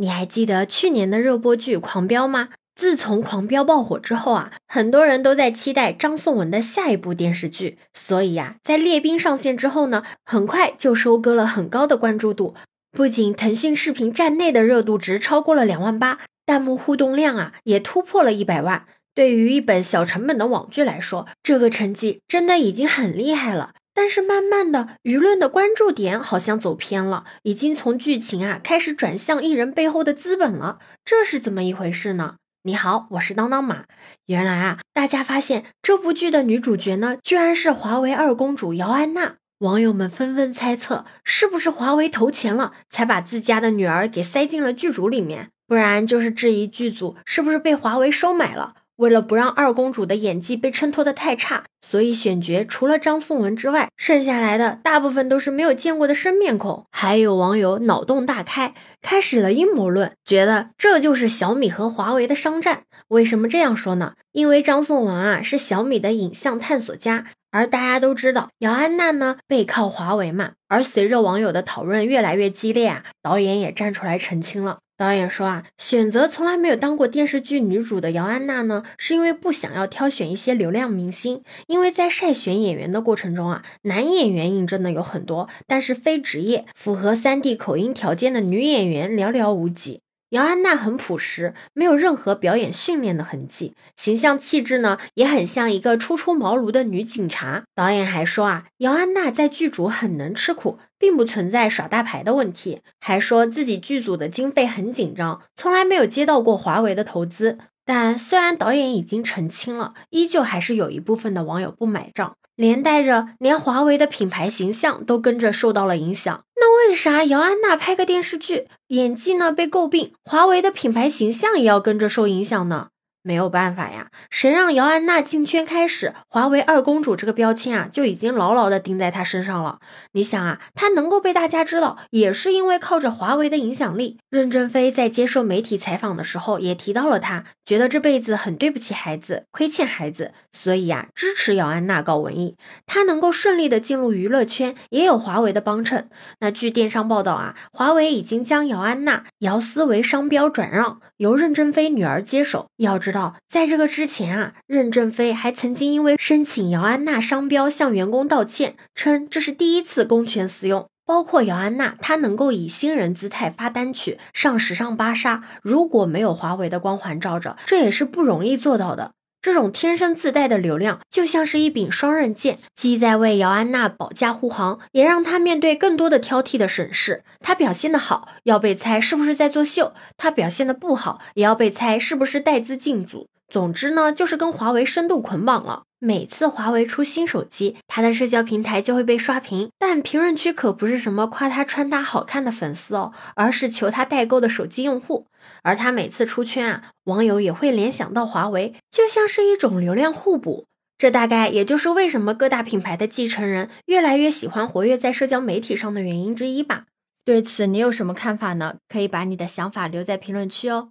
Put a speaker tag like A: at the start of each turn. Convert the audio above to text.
A: 你还记得去年的热播剧《狂飙》吗？自从《狂飙》爆火之后啊，很多人都在期待张颂文的下一部电视剧。所以呀，在《列兵》上线之后呢，很快就收割了很高的关注度。不仅腾讯视频站内的热度值超过了两万八，弹幕互动量啊也突破了一百万。对于一本小成本的网剧来说，这个成绩真的已经很厉害了。但是慢慢的，舆论的关注点好像走偏了，已经从剧情啊开始转向艺人背后的资本了，这是怎么一回事呢？你好，我是当当马。原来啊，大家发现这部剧的女主角呢，居然是华为二公主姚安娜。网友们纷纷猜测，是不是华为投钱了，才把自家的女儿给塞进了剧组里面？不然就是质疑剧组是不是被华为收买了。为了不让二公主的演技被衬托的太差，所以选角除了张颂文之外，剩下来的大部分都是没有见过的生面孔。还有网友脑洞大开，开始了阴谋论，觉得这就是小米和华为的商战。为什么这样说呢？因为张颂文啊是小米的影像探索家，而大家都知道姚安娜呢背靠华为嘛。而随着网友的讨论越来越激烈啊，导演也站出来澄清了。导演说啊，选择从来没有当过电视剧女主的姚安娜呢，是因为不想要挑选一些流量明星，因为在筛选演员的过程中啊，男演员应征的有很多，但是非职业、符合三 D 口音条件的女演员寥寥无几。姚安娜很朴实，没有任何表演训练的痕迹，形象气质呢也很像一个初出茅庐的女警察。导演还说啊，姚安娜在剧组很能吃苦，并不存在耍大牌的问题，还说自己剧组的经费很紧张，从来没有接到过华为的投资。但虽然导演已经澄清了，依旧还是有一部分的网友不买账。连带着，连华为的品牌形象都跟着受到了影响。那为啥姚安娜拍个电视剧，演技呢被诟病，华为的品牌形象也要跟着受影响呢？没有办法呀，谁让姚安娜进圈开始，华为二公主这个标签啊就已经牢牢的钉在她身上了。你想啊，她能够被大家知道，也是因为靠着华为的影响力。任正非在接受媒体采访的时候也提到了，他觉得这辈子很对不起孩子，亏欠孩子，所以啊支持姚安娜搞文艺。她能够顺利的进入娱乐圈，也有华为的帮衬。那据电商报道啊，华为已经将姚安娜、姚思维商标转让，由任正非女儿接手。要知道。在这个之前啊，任正非还曾经因为申请姚安娜商标向员工道歉，称这是第一次公权私用。包括姚安娜，她能够以新人姿态发单曲上时尚芭莎，如果没有华为的光环罩着，这也是不容易做到的。这种天生自带的流量，就像是一柄双刃剑，既在为姚安娜保驾护航，也让她面对更多的挑剔的审视。她表现的好，要被猜是不是在作秀；她表现的不好，也要被猜是不是带资进组。总之呢，就是跟华为深度捆绑了。每次华为出新手机，他的社交平台就会被刷屏，但评论区可不是什么夸他穿搭好看的粉丝哦，而是求他代购的手机用户。而他每次出圈啊，网友也会联想到华为，就像是一种流量互补。这大概也就是为什么各大品牌的继承人越来越喜欢活跃在社交媒体上的原因之一吧。对此你有什么看法呢？可以把你的想法留在评论区哦。